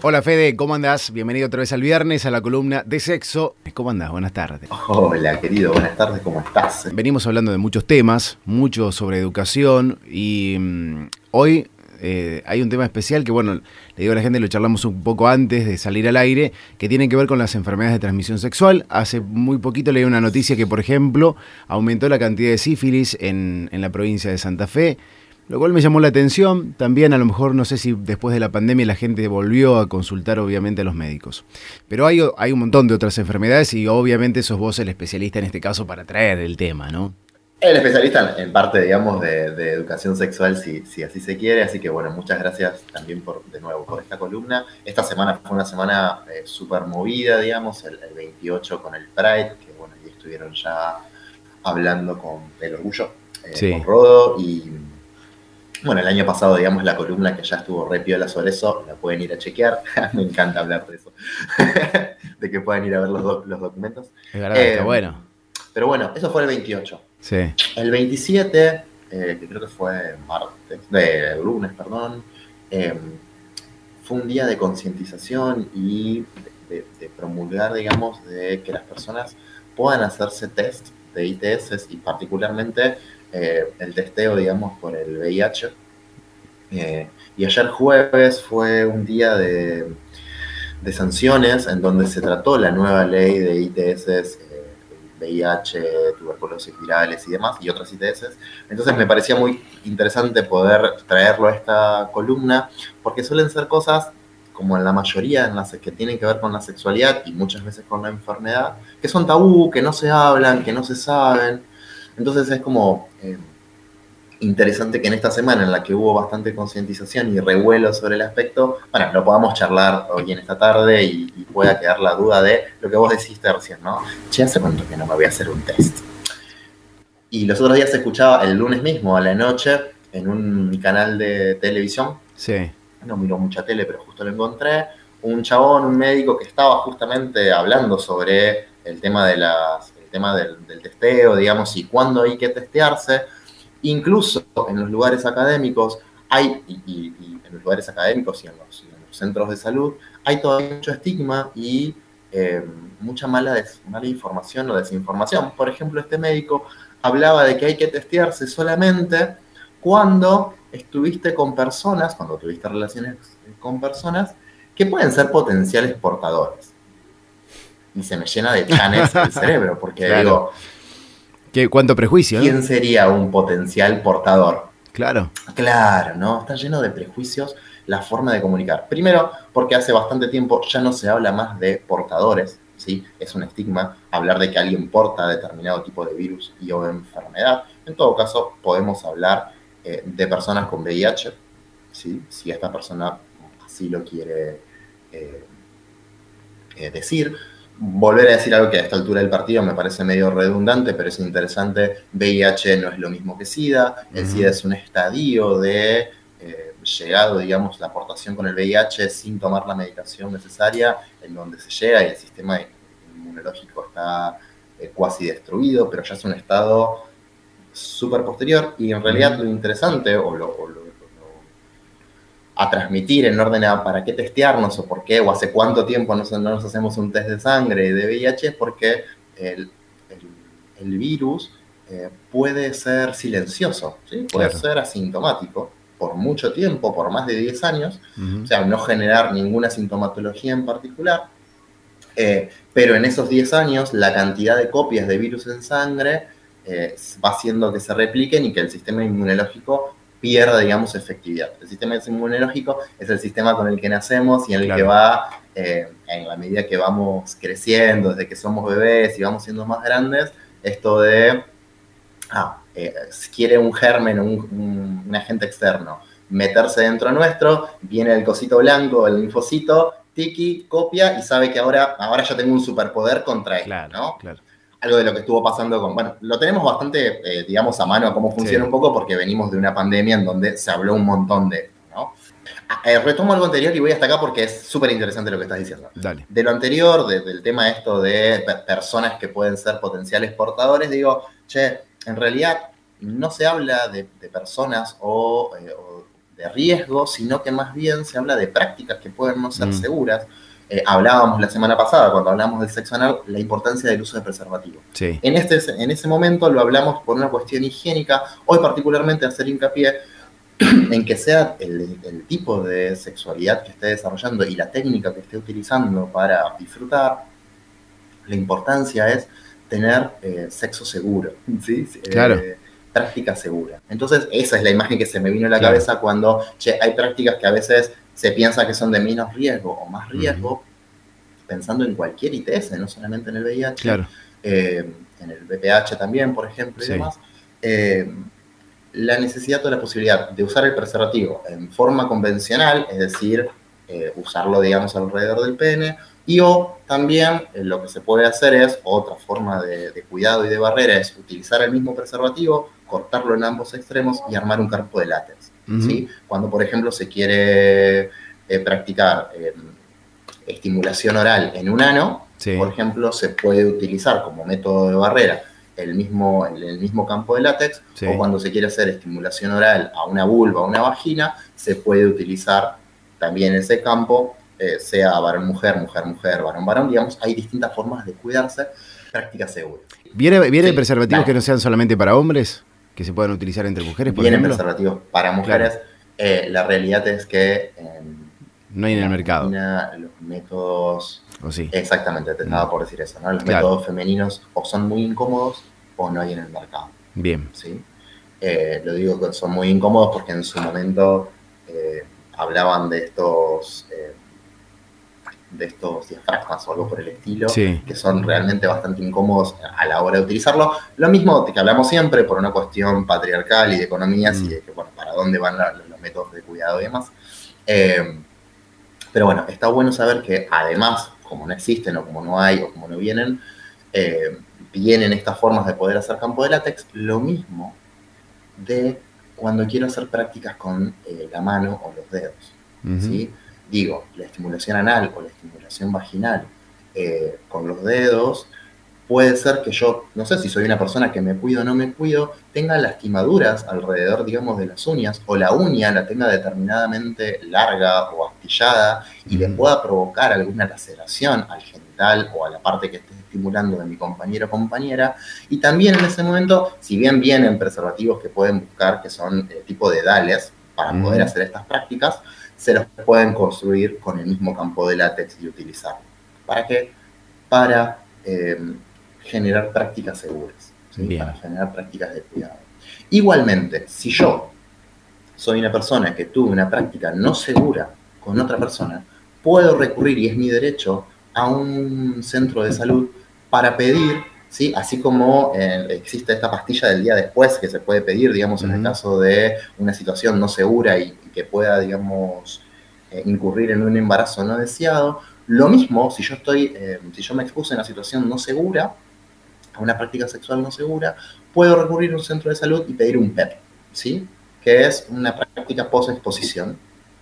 Hola Fede, ¿cómo andás? Bienvenido otra vez al viernes a la columna de sexo. ¿Cómo andás? Buenas tardes. Hola querido, buenas tardes, ¿cómo estás? Venimos hablando de muchos temas, mucho sobre educación y mm, hoy eh, hay un tema especial que, bueno, le digo a la gente, lo charlamos un poco antes de salir al aire, que tiene que ver con las enfermedades de transmisión sexual. Hace muy poquito leí una noticia que, por ejemplo, aumentó la cantidad de sífilis en, en la provincia de Santa Fe. Lo cual me llamó la atención. También a lo mejor no sé si después de la pandemia la gente volvió a consultar obviamente a los médicos. Pero hay, hay un montón de otras enfermedades y obviamente sos vos el especialista en este caso para traer el tema, ¿no? El especialista en parte, digamos, de, educación sexual, si, si, así se quiere. Así que, bueno, muchas gracias también por, de nuevo, por esta columna. Esta semana fue una semana eh, súper movida, digamos, el, 28 con el Pride, que, bueno, ahí estuvieron ya hablando con el orgullo, eh, con Rodo. Y, bueno, el año pasado, digamos, la columna que ya estuvo re piola sobre eso, la pueden ir a chequear. Me encanta hablar de eso. de que puedan ir a ver los, los documentos. Es verdad, está eh, bueno. Pero bueno, eso fue el 28. Sí. El 27, eh, que creo que fue martes, de lunes, perdón, em, fue un día de concientización y de, promulgar, digamos, de que las personas puedan hacerse test de ITS y particularmente eh, el testeo, digamos, por el VIH. Eh, y ayer jueves fue un día de, sanciones en donde se trató la nueva ley de ITS VIH, tuberculosis virales y demás, y otras ITS. Entonces me parecía muy interesante poder traerlo a esta columna, porque suelen ser cosas, como en la mayoría, en las que tienen que ver con la sexualidad y muchas veces con la enfermedad, que son tabú, que no se hablan, que no se saben. Entonces es como... Eh, interesante que en esta semana en la que hubo bastante concientización y revuelo sobre el aspecto, bueno, lo podamos charlar hoy en esta tarde y, pueda quedar la duda de lo que vos deciste recién, ¿no? Che, hace cuánto que no me voy a hacer un test. Y los otros días se escuchaba el lunes mismo a la noche en un canal de televisión. Sí. No miro mucha tele, pero justo lo encontré. Un chabón, un médico que estaba justamente hablando sobre el tema, de las, tema del, del testeo, digamos, y cuándo hay que testearse Incluso en los lugares académicos hay, y, en los lugares académicos y en los, centros de salud, hay todavía mucho estigma y eh, mucha mala, mala información o desinformación. Por ejemplo, este médico hablaba de que hay que testearse solamente cuando estuviste con personas, cuando tuviste relaciones con personas que pueden ser potenciales portadores. Y se me llena de chanes el cerebro, porque digo, ¿Qué, ¿Cuánto prejuicio? ¿Quién sería un potencial portador? Claro. Claro, ¿no? Está lleno de prejuicios la forma de comunicar. Primero, porque hace bastante tiempo ya no se habla más de portadores, ¿sí? Es un estigma hablar de que alguien porta determinado tipo de virus y o enfermedad. En todo caso, podemos hablar eh, de personas con VIH, ¿sí? Si esta persona así lo quiere eh, eh, decir volver a decir algo que a esta altura del partido me parece medio redundante, pero es interesante. VIH no es lo mismo que SIDA. El SIDA es un estadio de eh, llegado, digamos, la aportación con el VIH sin tomar la medicación necesaria, en donde se llega y el sistema inmunológico está eh, cuasi destruido, pero ya es un estado súper posterior. Y en realidad lo interesante, o lo a transmitir en orden a para qué testearnos o por qué o hace cuánto tiempo no, nos hacemos un test de sangre de VIH es porque el, virus eh, puede ser silencioso, puede ser asintomático por mucho tiempo, por más de 10 años, o sea, no generar ninguna sintomatología en particular, eh, pero en esos 10 años la cantidad de copias de virus en sangre eh, va haciendo que se repliquen y que el sistema inmunológico pierda, digamos, efectividad. El sistema inmunológico es el sistema con el que nacemos y en el que va, eh, en la medida que vamos creciendo, desde que somos bebés y vamos siendo más grandes, esto de, ah, eh, quiere un germen, un, un, agente externo, meterse dentro nuestro, viene el cosito blanco, el linfocito, tiki, copia y sabe que ahora, ahora ya tengo un superpoder contra él, ¿no? Claro algo de lo que estuvo pasando con, bueno, lo tenemos bastante, eh, digamos, a mano cómo funciona un poco porque venimos de una pandemia en donde se habló un montón de esto, ¿no? Ah, eh, retomo algo anterior y voy hasta acá porque es súper interesante lo que estás diciendo. Dale. De lo anterior, del tema esto de personas que pueden ser potenciales portadores, digo, che, en realidad no se habla de, personas o, eh, o riesgo, sino que más bien se habla de prácticas que pueden no ser mm. seguras. Eh, hablábamos la semana pasada, cuando hablamos del sexo anal, la importancia del uso de preservativo. En, este, en ese momento lo hablamos por una cuestión higiénica, hoy particularmente hacer hincapié en que sea el, tipo de sexualidad que esté desarrollando y la técnica que esté utilizando para disfrutar, la importancia es tener eh, sexo seguro, ¿sí? Claro. Eh, práctica segura. Entonces, esa es la imagen que se me vino a la cabeza cuando hay prácticas que a veces se piensa que son de menos riesgo o más riesgo, pensando en cualquier ITS, no solamente en el VIH, eh, en el VPH también, por ejemplo, y demás. Eh, la necesidad o la posibilidad de usar el preservativo en forma convencional, es decir, eh, usarlo, digamos, alrededor del pene, y o también lo que se puede hacer es, otra forma de, de, cuidado y de barrera, es utilizar el mismo preservativo, cortarlo en ambos extremos y armar un campo de látex. ¿sí? Cuando, por ejemplo, se quiere eh, practicar eh, estimulación oral en un ano, por ejemplo, se puede utilizar como método de barrera el mismo, el, mismo campo de látex, o cuando se quiere hacer estimulación oral a una vulva o una vagina, se puede utilizar también ese campo, eh, sea varón-mujer, mujer-mujer, varón-varón, digamos, hay distintas formas de cuidarse, práctica segura. ¿Viene, viene preservativos que no sean solamente para hombres? que se puedan utilizar entre mujeres, por Vienen preservativos para mujeres. Eh, la realidad es que... no hay en el mercado. Los métodos... ¿O sí? Exactamente, te estaba mm. por decir eso, ¿no? Los métodos femeninos o son muy incómodos o no hay en el mercado. Bien. ¿sí? Eh, lo digo que son muy incómodos porque en su momento eh, hablaban de estos de estos diafragmas o algo por el estilo, que son realmente bastante incómodos a la hora de utilizarlo. Lo mismo que hablamos siempre por una cuestión patriarcal y de economías y mm. de que, bueno, para dónde van los métodos de cuidado y demás. Eh, pero bueno, está bueno saber que además, como no existen o como no hay o como no vienen, eh, vienen estas formas de poder hacer campo de látex, lo mismo de cuando quiero hacer prácticas con eh, la mano o los dedos. ¿sí? Digo, la estimulación anal o la estimulación vaginal eh, con los dedos, puede ser que yo, no sé si soy una persona que me cuido o no me cuido, tenga lastimaduras alrededor, digamos, de las uñas, o la uña la tenga determinadamente larga o astillada y le pueda provocar alguna laceración al genital o a la parte que esté estimulando de mi compañero o compañera. Y también en ese momento, si bien vienen preservativos que pueden buscar, que son eh, tipo de dales, para poder hacer estas prácticas, se los pueden construir con el mismo campo de látex y utilizarlo. ¿Para qué? Para em, generar prácticas seguras, para generar prácticas de cuidado. Igualmente, si yo soy una persona que tuve una práctica no segura con otra persona, puedo recurrir, y es mi derecho, a un centro de salud para pedir, ¿sí? así como eh, existe esta pastilla del día después que se puede pedir, digamos, en el caso de una situación no segura y que pueda, digamos, eh, incurrir en un embarazo no deseado. Lo mismo, si yo estoy, eh, si yo me expuse en una situación no segura, a una práctica sexual no segura, puedo recurrir a un centro de salud y pedir un PEP, ¿sí? Que es una práctica post-exposición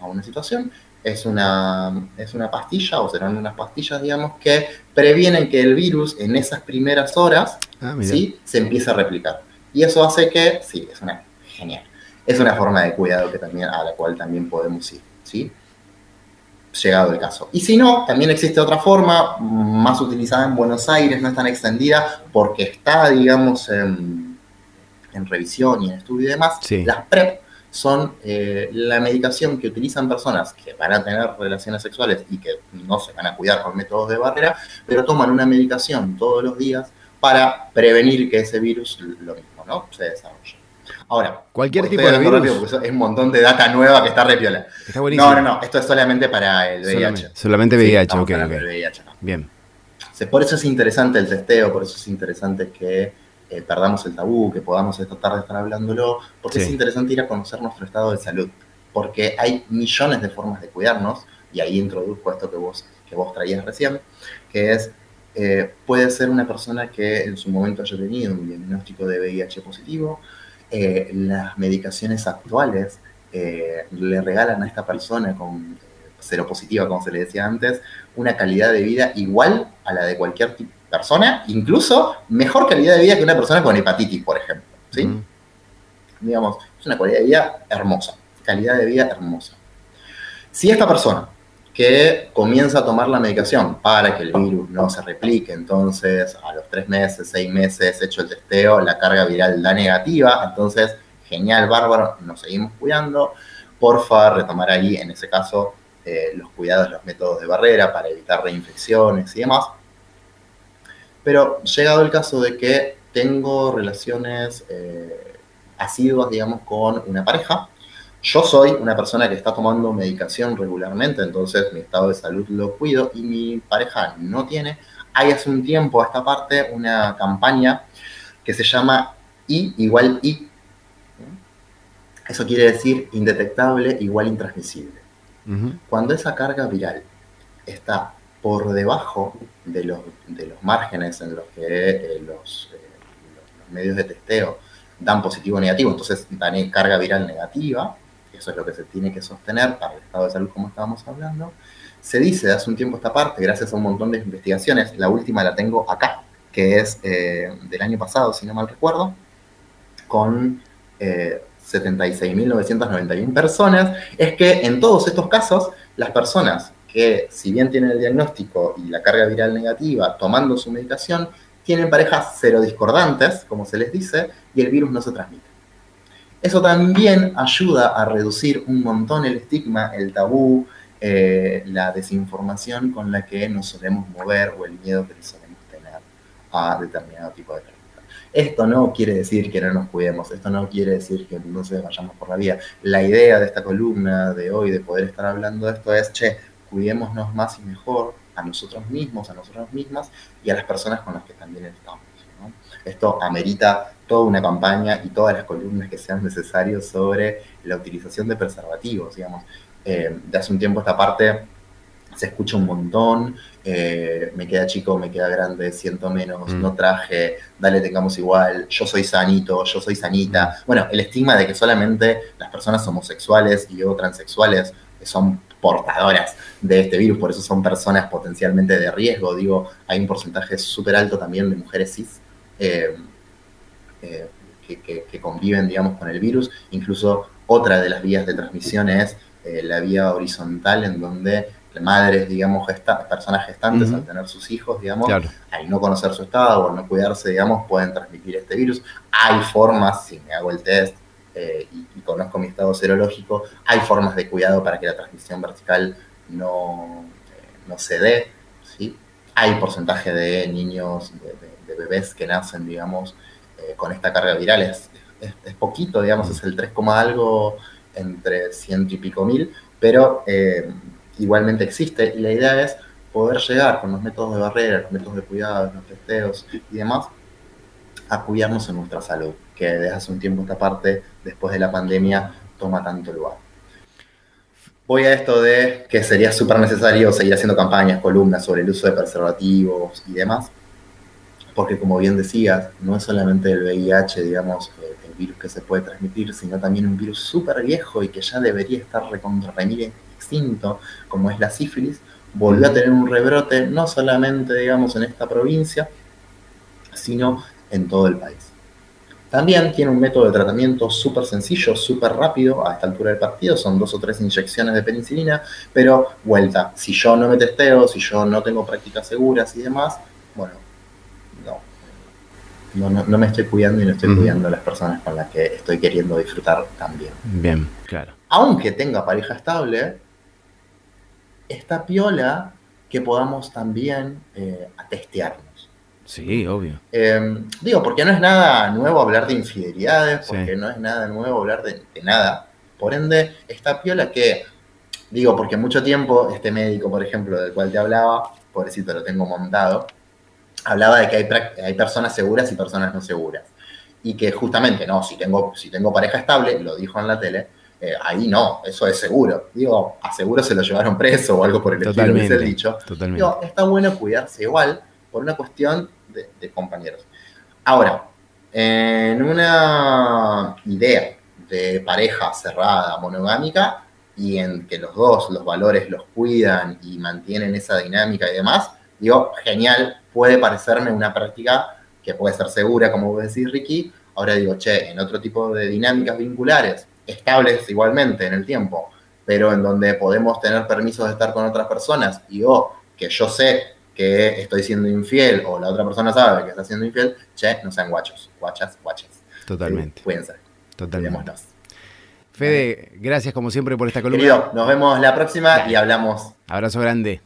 a una situación. Es una, es una pastilla, o serán unas pastillas, digamos, que previenen que el virus en esas primeras horas ah, ¿sí? se empiece a replicar. Y eso hace que, sí, es una genial es una forma de cuidado que también, a la cual también podemos ir, ¿sí? Llegado el caso. Y si no, también existe otra forma, más utilizada en Buenos Aires, no es tan extendida, porque está, digamos, en, revisión y en estudio y demás. Las PrEP son eh, la medicación que utilizan personas que van a tener relaciones sexuales y que no se van a cuidar con métodos de barrera, pero toman una medicación todos los días para prevenir que ese virus, lo mismo, ¿no? Se desarrolle. Ahora, cualquier tipo de virus. es un montón de data nueva que está repiola. Está buenísimo. No, no, no, esto es solamente para el VIH. Solamente, VIH, ok. Bien. Por eso es interesante el testeo, por eso es interesante que eh, perdamos el tabú, que podamos tratar de estar hablándolo, porque es interesante ir a conocer nuestro estado de salud, porque hay millones de formas de cuidarnos, y ahí introduzco esto que vos, que vos traías recién, que es eh, puede ser una persona que en su momento haya tenido un diagnóstico de VIH positivo, eh, las medicaciones actuales le regalan a esta persona con cero positiva, como se le decía antes, una calidad de vida igual a la de cualquier persona, incluso mejor calidad de vida que una persona con hepatitis, por ejemplo. ¿sí? Digamos, es una calidad de vida hermosa. calidad de vida hermosa. Si esta persona que comienza a tomar la medicación para que el virus no se replique, entonces a los tres meses, seis meses, hecho el testeo, la carga viral da negativa, entonces genial, bárbaro, nos seguimos cuidando, porfa, retomar ahí en ese caso eh, los cuidados, los métodos de barrera para evitar reinfecciones y demás. Pero llegado el caso de que tengo relaciones eh, asiduas, digamos, con una pareja, yo soy una persona que está tomando medicación regularmente, entonces mi estado de salud lo cuido y mi pareja no tiene. Hay hace un tiempo a esta parte una campaña que se llama I igual I. Eso quiere decir indetectable igual intransmisible. Cuando esa carga viral está por debajo de los, de los márgenes en los que eh, los, eh, los, medios de testeo dan positivo o negativo, entonces dan carga viral negativa, eso es lo que se tiene que sostener para el estado de salud como estábamos hablando. Se dice hace un tiempo esta parte, gracias a un montón de investigaciones, la última la tengo acá, que es eh, del año pasado, si no mal recuerdo, con eh, 76.991 personas, es que en todos estos casos, las personas que, si bien tienen el diagnóstico y la carga viral negativa, tomando su medicación, tienen parejas cero discordantes, como se les dice, y el virus no se transmite. Eso también ayuda a reducir un montón el estigma, el tabú, eh, la desinformación con la que nos solemos mover o el miedo que solemos tener a determinado tipo de preguntas. Esto no quiere decir que no nos cuidemos, esto no quiere decir que no se vayamos por la vía. La idea de esta columna de hoy, de poder estar hablando de esto, es, che, cuidémonos más y mejor a nosotros mismos, a nosotras mismas y a las personas con las que también estamos. Esto amerita toda una campaña y todas las columnas que sean necesarias sobre la utilización de preservativos, digamos. Eh, de hace un tiempo esta parte se escucha un montón, eh, me queda chico, me queda grande, siento menos, mm. no traje, dale, tengamos igual, yo soy sanito, yo soy sanita. Mm. Bueno, el estigma de que solamente las personas homosexuales y o transexuales son portadoras de este virus, por eso son personas potencialmente de riesgo. Digo, hay un porcentaje súper alto también de mujeres cis eh, eh, que, conviven, digamos, con el virus. Incluso otra de las vías de transmisión es eh, la vía horizontal, en donde madres, digamos, personas gestantes, al tener sus hijos, digamos, al no conocer su estado o no cuidarse, digamos, pueden transmitir este virus. Hay formas, si me hago el test y, conozco mi estado serológico, hay formas de cuidado para que la transmisión vertical no, no se dé, ¿sí? Hay porcentaje de niños, de bebés que nacen, digamos, eh, con esta carga viral. Es, es, poquito, digamos, es el 3, algo entre ciento y pico mil, pero eh, igualmente existe y la idea es poder llegar con los métodos de barrera, los métodos de cuidado, los testeos y demás, a cuidarnos en nuestra salud, que desde hace un tiempo esta parte, después de la pandemia, toma tanto lugar. Voy a esto de que sería súper necesario seguir haciendo campañas, columnas sobre el uso de preservativos y demás, porque como bien decías, no es solamente el VIH, digamos, el virus que se puede transmitir, sino también un virus súper viejo y que ya debería estar recontra extinto, como es la sífilis, volvió a tener un rebrote no solamente, digamos, en esta provincia, sino en todo el país. También tiene un método de tratamiento súper sencillo, súper rápido, a esta altura del partido, son dos o tres inyecciones de penicilina, pero vuelta, si yo no me testeo, si yo no tengo prácticas seguras y demás, bueno, no, no, me estoy cuidando y no estoy cuidando a las personas con las que estoy queriendo disfrutar también. Bien, claro. Aunque tenga pareja estable, está piola que podamos también eh, testearnos. Sí, obvio. Em, digo, porque no es nada nuevo hablar de infidelidades, porque no es nada nuevo hablar de, de, nada. Por ende, está piola que, digo, porque mucho tiempo este médico, por ejemplo, del cual te hablaba, pobrecito lo tengo montado, hablaba de que hay, hay personas seguras y personas no seguras. Y que justamente, no, si tengo, si tengo pareja estable, lo dijo en la tele, eh, ahí no, eso es seguro. Digo, a seguro se lo llevaron preso o algo por el estilo, dice el dicho. Digo, está bueno cuidarse igual por una cuestión de, compañeros. Ahora, en una idea de pareja cerrada, monogámica, y en que los dos, los valores los cuidan y mantienen esa dinámica y demás, digo, genial, puede parecerme una práctica que puede ser segura, como vos decís, Ricky. Ahora digo, che, en otro tipo de dinámicas vinculares, estables igualmente en el tiempo, pero en donde podemos tener permisos de estar con otras personas y que yo sé que estoy siendo infiel o la otra persona sabe que está siendo infiel, che, no sean guachos, guachas, guachas. Totalmente. Sí, cuídense. Totalmente. Fede, gracias como siempre por esta columna. Querido, nos vemos la próxima y hablamos. Abrazo grande.